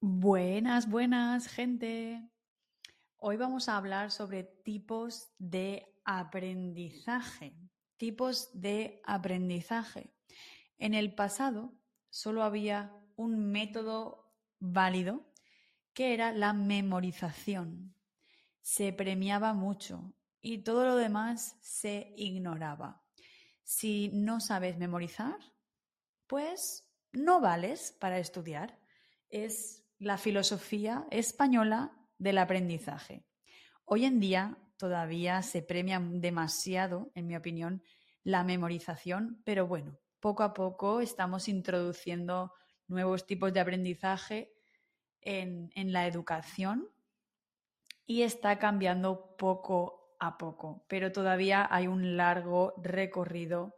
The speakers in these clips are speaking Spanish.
Buenas, buenas, gente. Hoy vamos a hablar sobre tipos de aprendizaje. Tipos de aprendizaje. En el pasado solo había un método válido que era la memorización. Se premiaba mucho y todo lo demás se ignoraba. Si no sabes memorizar, pues no vales para estudiar. Es la filosofía española del aprendizaje. Hoy en día todavía se premia demasiado, en mi opinión, la memorización, pero bueno, poco a poco estamos introduciendo nuevos tipos de aprendizaje en, la educación y está cambiando poco a poco, pero todavía hay un largo recorrido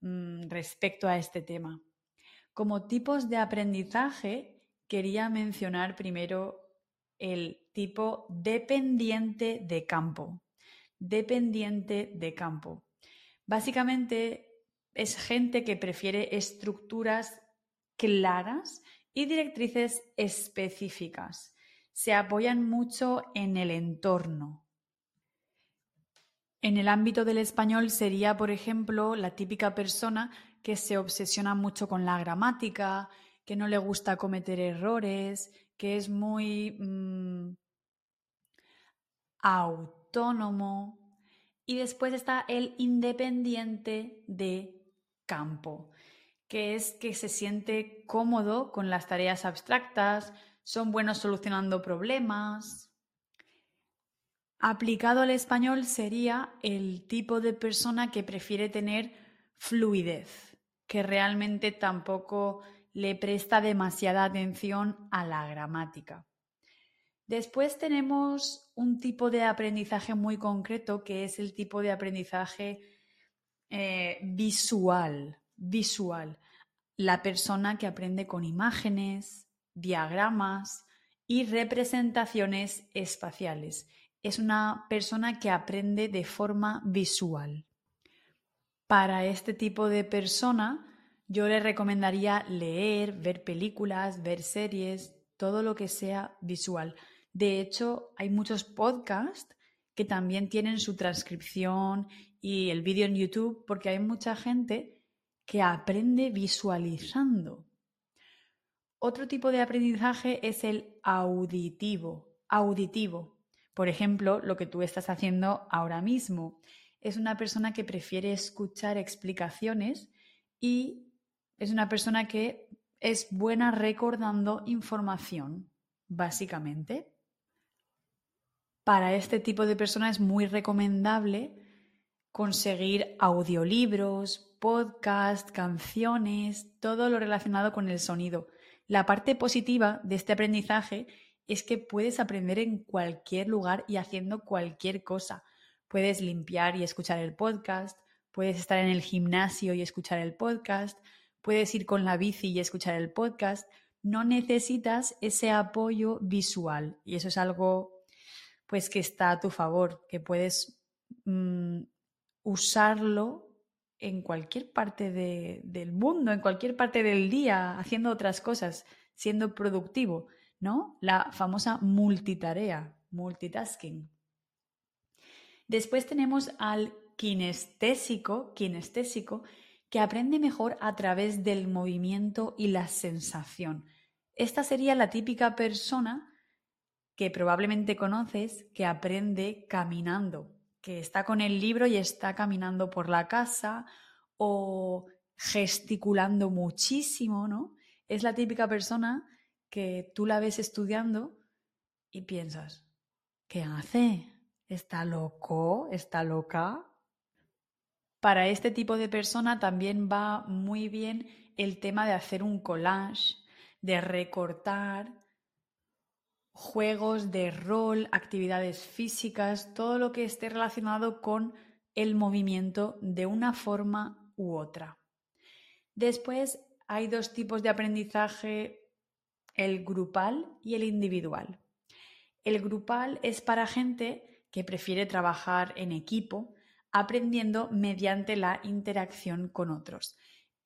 mm, respecto a este tema. Como tipos de aprendizaje, quería mencionar primero el tipo dependiente de campo. Dependiente de campo. Básicamente es gente que prefiere estructuras claras y directrices específicas. Se apoyan mucho en el entorno. En el ámbito del español sería, por ejemplo, la típica persona que se obsesiona mucho con la gramática, que no le gusta cometer errores, que es muy mm, autónomo. Y después está el independiente de campo, que es que se siente cómodo con las tareas abstractas, son buenos solucionando problemas. Aplicado al español sería el tipo de persona que prefiere tener fluidez, que realmente tampoco le presta demasiada atención a la gramática. Después tenemos un tipo de aprendizaje muy concreto que es el tipo de aprendizaje eh, visual, visual. La persona que aprende con imágenes, diagramas y representaciones espaciales. Es una persona que aprende de forma visual. Para este tipo de persona, yo le recomendaría leer, ver películas, ver series, todo lo que sea visual. De hecho, hay muchos podcasts que también tienen su transcripción y el vídeo en YouTube porque hay mucha gente que aprende visualizando. Otro tipo de aprendizaje es el auditivo. Auditivo. Por ejemplo, lo que tú estás haciendo ahora mismo. Es una persona que prefiere escuchar explicaciones y es una persona que es buena recordando información, básicamente. Para este tipo de personas es muy recomendable conseguir audiolibros, podcasts, canciones, todo lo relacionado con el sonido. La parte positiva de este aprendizaje es que puedes aprender en cualquier lugar y haciendo cualquier cosa. Puedes limpiar y escuchar el podcast, puedes estar en el gimnasio y escuchar el podcast, puedes ir con la bici y escuchar el podcast, no necesitas ese apoyo visual y eso es algo pues que está a tu favor, que puedes mm, usarlo en cualquier parte del mundo, en cualquier parte del día, haciendo otras cosas, siendo productivo, ¿no? La famosa multitarea, multitasking. Después tenemos al kinestésico, kinestésico, que aprende mejor a través del movimiento y la sensación. Esta sería la típica persona que probablemente conoces que aprende caminando, que está con el libro y está caminando por la casa o gesticulando muchísimo, ¿no? Es la típica persona que tú la ves estudiando y piensas, ¿qué hace? ¿Está loco? ¿Está loca? Para este tipo de persona también va muy bien el tema de hacer un collage, de recortar juegos de rol, actividades físicas, todo lo que esté relacionado con el movimiento de una forma u otra. Después hay dos tipos de aprendizaje, el grupal y el individual. El grupal es para gente que prefiere trabajar en equipo, aprendiendo mediante la interacción con otros.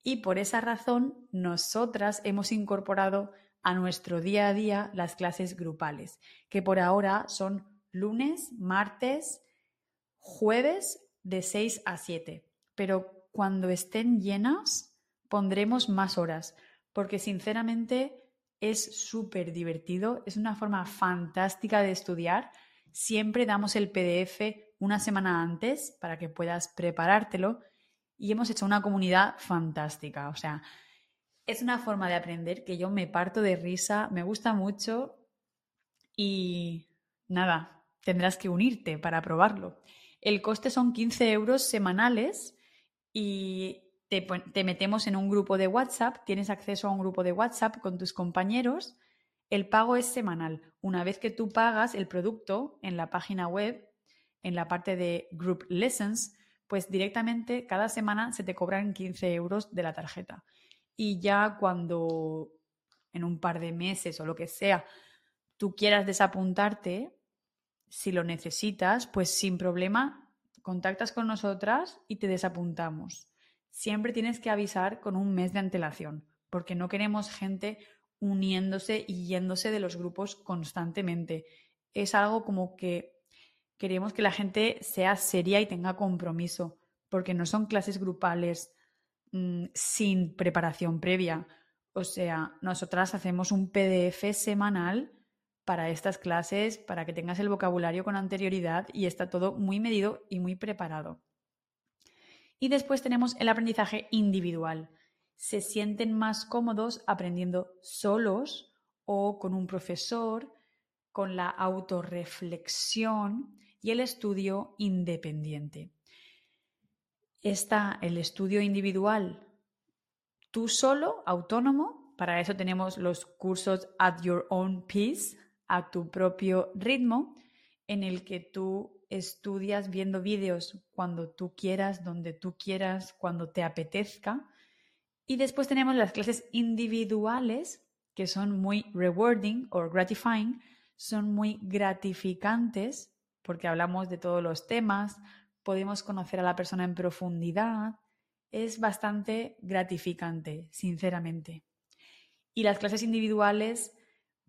Y por esa razón, nosotras hemos incorporado a nuestro día a día las clases grupales, que por ahora son lunes, martes, jueves de 6 a 7. Pero cuando estén llenas pondremos más horas, porque sinceramente es súper divertido, es una forma fantástica de estudiar. Siempre damos el PDF una semana antes para que puedas preparártelo y hemos hecho una comunidad fantástica. O sea, es una forma de aprender que yo me parto de risa, me gusta mucho y nada, tendrás que unirte para probarlo. El coste son 15 euros semanales y te, metemos en un grupo de WhatsApp, tienes acceso a un grupo de WhatsApp con tus compañeros. El pago es semanal. Una vez que tú pagas el producto en la página web, en la parte de Group Lessons, pues directamente cada semana se te cobran 15 euros de la tarjeta. Y ya cuando en un par de meses o lo que sea tú quieras desapuntarte, si lo necesitas, pues sin problema, contactas con nosotras y te desapuntamos. Siempre tienes que avisar con un mes de antelación, porque no queremos gente uniéndose y yéndose de los grupos constantemente. Es algo como que queremos que la gente sea seria y tenga compromiso, porque no son clases grupales mm, sin preparación previa. O sea, nosotras hacemos un PDF semanal para estas clases, para que tengas el vocabulario con anterioridad y está todo muy medido y muy preparado. Y después tenemos el aprendizaje individual. Se sienten más cómodos aprendiendo solos o con un profesor, con la autorreflexión y el estudio independiente. Está el estudio individual tú solo, autónomo. Para eso tenemos los cursos at your own pace, a tu propio ritmo, en el que tú estudias viendo vídeos cuando tú quieras, donde tú quieras, cuando te apetezca. Y después tenemos las clases individuales, que son muy rewarding o gratifying, son muy gratificantes porque hablamos de todos los temas, podemos conocer a la persona en profundidad, es bastante gratificante, sinceramente. Y las clases individuales,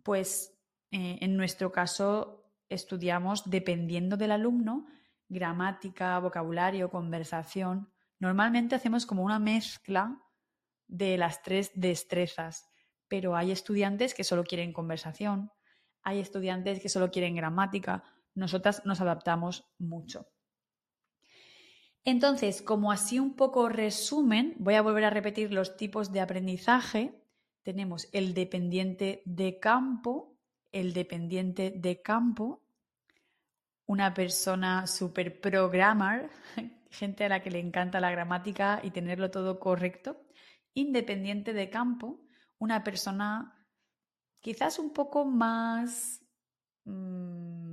pues eh, en nuestro caso estudiamos, dependiendo del alumno, gramática, vocabulario, conversación. Normalmente hacemos como una mezcla de las tres destrezas, pero hay estudiantes que solo quieren conversación, hay estudiantes que solo quieren gramática, nosotras nos adaptamos mucho. Entonces, como así un poco resumen, voy a volver a repetir los tipos de aprendizaje. Tenemos el dependiente de campo, el dependiente de campo, una persona super programmer, gente a la que le encanta la gramática y tenerlo todo correcto, independiente de campo, una persona quizás un poco más, mm,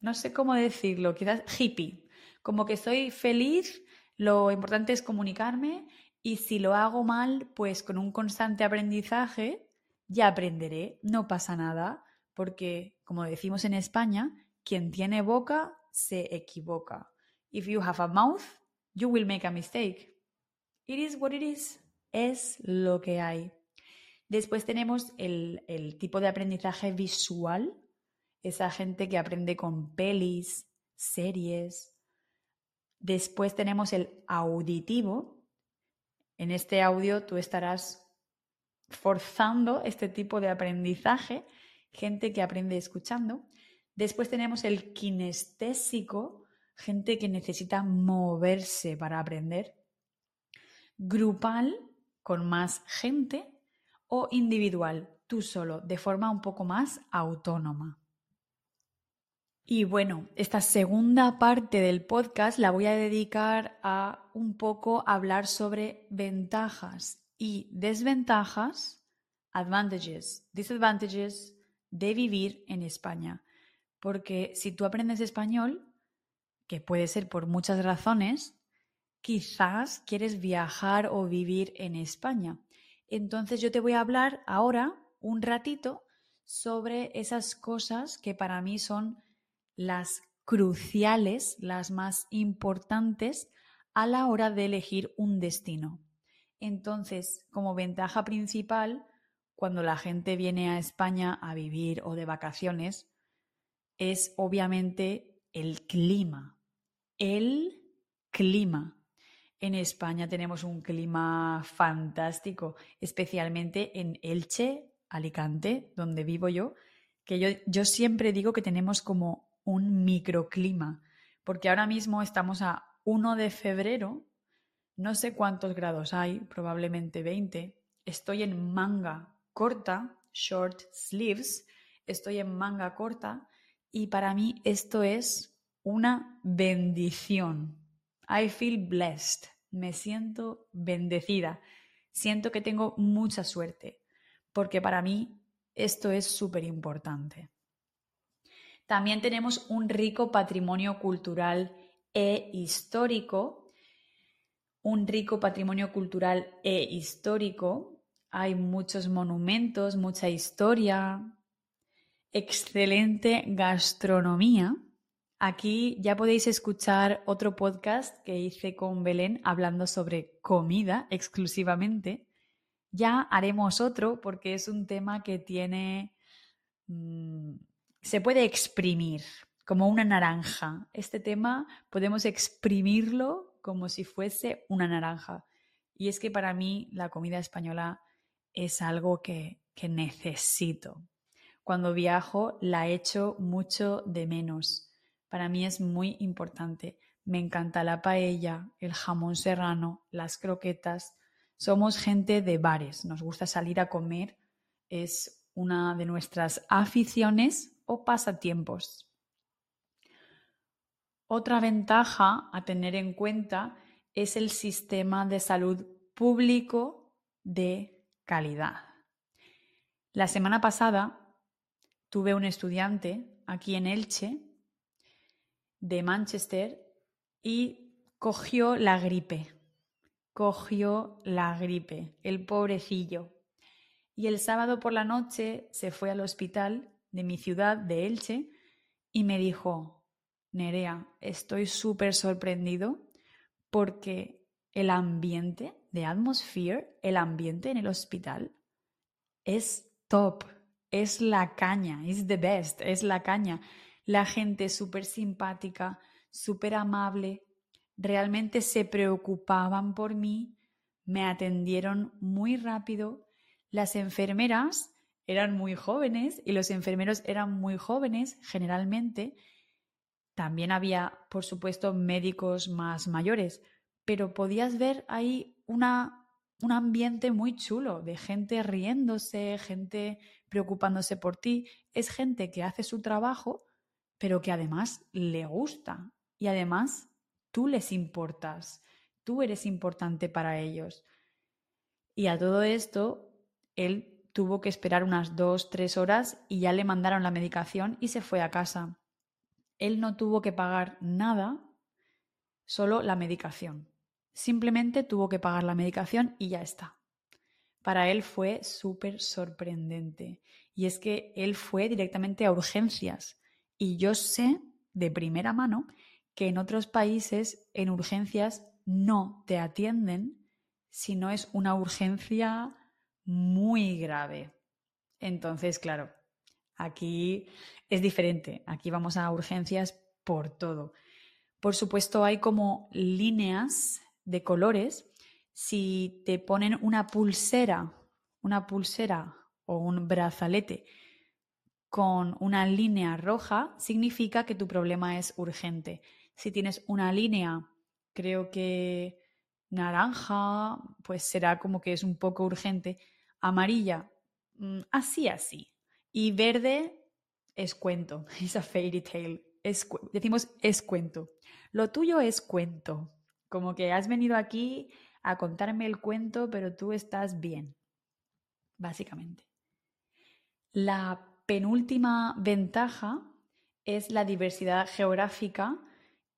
no sé cómo decirlo, quizás hippie, como que soy feliz, lo importante es comunicarme y si lo hago mal, pues con un constante aprendizaje ya aprenderé, no pasa nada, porque como decimos en España, quien tiene boca se equivoca. If you have a mouth, you will make a mistake. It is what it is. Es lo que hay. Después tenemos el, el tipo de aprendizaje visual, esa gente que aprende con pelis, series. Después tenemos el auditivo. En este audio tú estarás forzando este tipo de aprendizaje, gente que aprende escuchando. Después tenemos el kinestésico, gente que necesita moverse para aprender. Grupal, con más gente. O individual, tú solo, de forma un poco más autónoma. Y bueno, esta segunda parte del podcast la voy a dedicar a un poco hablar sobre ventajas y desventajas, advantages, disadvantages de vivir en España. Porque si tú aprendes español, que puede ser por muchas razones, quizás quieres viajar o vivir en España. Entonces yo te voy a hablar ahora un ratito sobre esas cosas que para mí son las cruciales, las más importantes a la hora de elegir un destino. Entonces, como ventaja principal, cuando la gente viene a España a vivir o de vacaciones es obviamente el clima. El clima. En España tenemos un clima fantástico, especialmente en Elche, Alicante, donde vivo yo, que yo, yo siempre digo que tenemos como un microclima, porque ahora mismo estamos a 1 de febrero, no sé cuántos grados hay, probablemente 20, estoy en manga corta, short sleeves, estoy en manga corta y para mí esto es una bendición. I feel blessed, me siento bendecida, siento que tengo mucha suerte, porque para mí esto es súper importante. También tenemos un rico patrimonio cultural e histórico, un rico patrimonio cultural e histórico hay muchos monumentos, mucha historia, excelente gastronomía. Aquí ya podéis escuchar otro podcast que hice con Belén hablando sobre comida exclusivamente. Ya haremos otro porque es un tema que tiene... Mm, se puede exprimir como una naranja. Este tema podemos exprimirlo como si fuese una naranja. Y es que para mí la comida española es algo que, necesito. Cuando viajo la echo mucho de menos. Para mí es muy importante. Me encanta la paella, el jamón serrano, las croquetas. Somos gente de bares, nos gusta salir a comer, es una de nuestras aficiones o pasatiempos. Otra ventaja a tener en cuenta es el sistema de salud público de calidad. La semana pasada tuve un estudiante aquí en Elche, de Manchester, y cogió la gripe. Cogió la gripe, el pobrecillo. Y el sábado por la noche se fue al hospital de mi ciudad, de Elche, y me dijo, Nerea, estoy súper sorprendido porque el ambiente de Atmosphere, el ambiente en el hospital, es top, es la caña, es the best, es la caña. La gente súper simpática, súper amable, realmente se preocupaban por mí, me atendieron muy rápido. Las enfermeras eran muy jóvenes y los enfermeros eran muy jóvenes generalmente. También había, por supuesto, médicos más mayores, pero podías ver ahí una, un ambiente muy chulo de gente riéndose, gente preocupándose por ti. Es gente que hace su trabajo, pero que además le gusta y además tú les importas, tú eres importante para ellos. Y a todo esto, él tuvo que esperar unas dos, tres horas y ya le mandaron la medicación y se fue a casa. Él no tuvo que pagar nada, solo la medicación. Simplemente tuvo que pagar la medicación y ya está. Para él fue súper sorprendente. Y es que él fue directamente a urgencias. Y yo sé de primera mano que en otros países en urgencias no te atienden si no es una urgencia muy grave. Entonces, claro, aquí es diferente. Aquí vamos a urgencias por todo. Por supuesto, hay como líneas de colores, si te ponen una pulsera, una pulsera o un brazalete con una línea roja, significa que tu problema es urgente. Si tienes una línea, creo que naranja, pues será como que es un poco urgente. Amarilla, mm, así, así. Y verde es cuento, es a fairy tale. decimos es cuento. Lo tuyo es cuento. Como que has venido aquí a contarme el cuento, pero tú estás bien, básicamente. La penúltima ventaja es la diversidad geográfica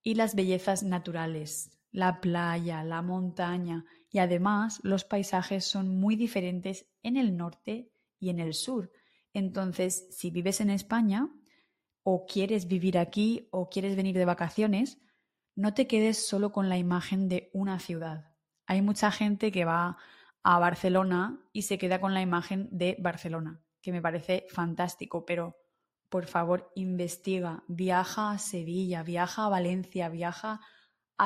y las bellezas naturales, la playa, la montaña y además los paisajes son muy diferentes en el norte y en el sur. Entonces, si vives en España o quieres vivir aquí o quieres venir de vacaciones, no te quedes solo con la imagen de una ciudad. Hay mucha gente que va a Barcelona y se queda con la imagen de Barcelona, que me parece fantástico, pero por favor investiga, viaja a Sevilla, viaja a Valencia, viaja a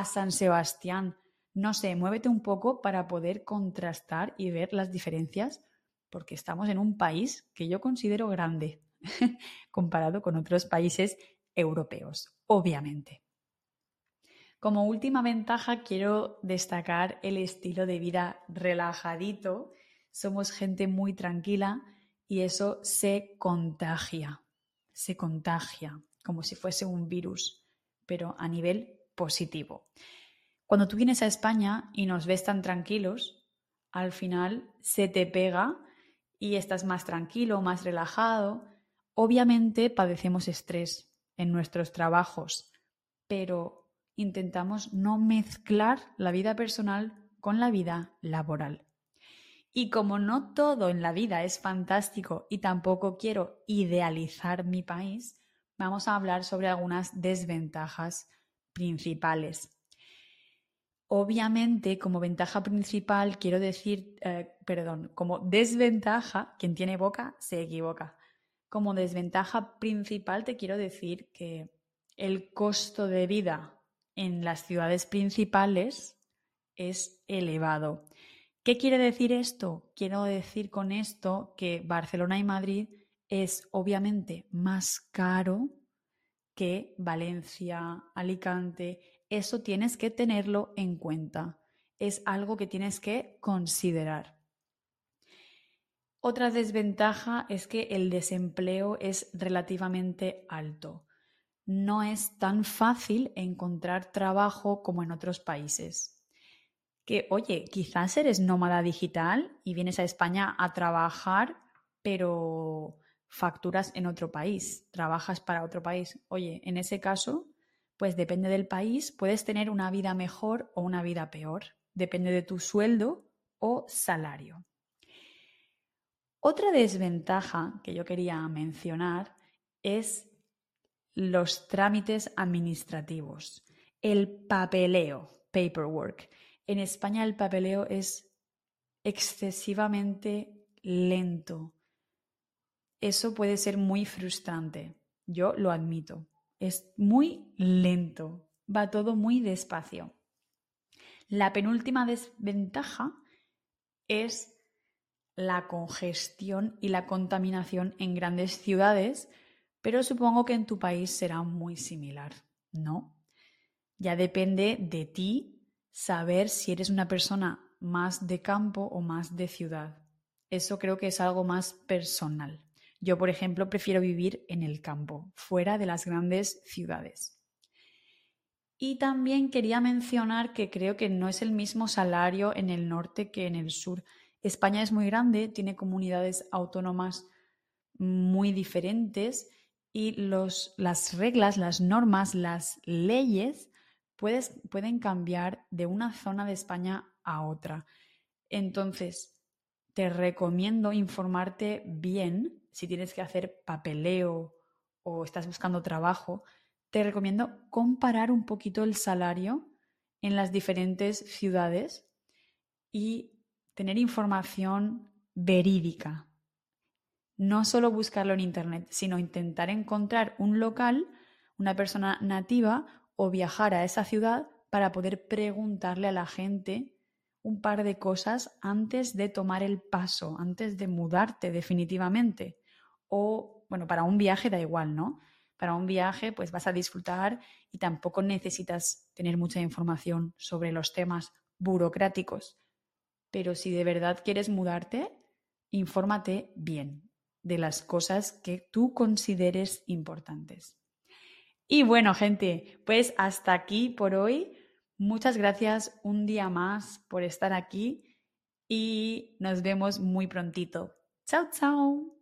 San Sebastián, no sé, muévete un poco para poder contrastar y ver las diferencias, porque estamos en un país que yo considero grande comparado con otros países europeos, obviamente. Como última ventaja quiero destacar el estilo de vida relajadito. Somos gente muy tranquila y eso se contagia, se contagia como si fuese un virus, pero a nivel positivo. Cuando tú vienes a España y nos ves tan tranquilos, al final se te pega y estás más tranquilo, más relajado. Obviamente padecemos estrés en nuestros trabajos, pero intentamos no mezclar la vida personal con la vida laboral. Y como no todo en la vida es fantástico y tampoco quiero idealizar mi país, vamos a hablar sobre algunas desventajas principales. Obviamente, como ventaja principal, quiero decir, eh, perdón, como desventaja, quien tiene boca se equivoca. Como desventaja principal te quiero decir que el costo de vida en las ciudades principales es elevado. ¿Qué quiere decir esto? Quiero decir con esto que Barcelona y Madrid es obviamente más caro que Valencia, Alicante, eso tienes que tenerlo en cuenta. Es algo que tienes que considerar. Otra desventaja es que el desempleo es relativamente alto. No es tan fácil encontrar trabajo como en otros países. Que, oye, quizás eres nómada digital y vienes a España a trabajar, pero facturas en otro país, trabajas para otro país. Oye, en ese caso, pues depende del país, puedes tener una vida mejor o una vida peor. Depende de tu sueldo o salario. Otra desventaja que yo quería mencionar es los trámites administrativos, el papeleo, paperwork. En España el papeleo es excesivamente lento. Eso puede ser muy frustrante, yo lo admito. Es muy lento, va todo muy despacio. La penúltima desventaja es la congestión y la contaminación en grandes ciudades, pero supongo que en tu país será muy similar, ¿no? Ya depende de ti saber si eres una persona más de campo o más de ciudad. Eso creo que es algo más personal. Yo, por ejemplo, prefiero vivir en el campo, fuera de las grandes ciudades. Y también quería mencionar que creo que no es el mismo salario en el norte que en el sur. España es muy grande, tiene comunidades autónomas muy diferentes y los, las reglas, las normas, las leyes pueden cambiar de una zona de España a otra. Entonces, te recomiendo informarte bien si tienes que hacer papeleo o estás buscando trabajo, te recomiendo comparar un poquito el salario en las diferentes ciudades y tener información verídica. No solo buscarlo en Internet, sino intentar encontrar un local, una persona nativa o viajar a esa ciudad para poder preguntarle a la gente un par de cosas antes de tomar el paso, antes de mudarte definitivamente o, bueno, para un viaje da igual, ¿no? Para un viaje pues vas a disfrutar y tampoco necesitas tener mucha información sobre los temas burocráticos. Pero si de verdad quieres mudarte, infórmate bien de las cosas que tú consideres importantes. Y bueno, gente, pues hasta aquí por hoy. Muchas gracias un día más por estar aquí y nos vemos muy prontito. Chao, chao.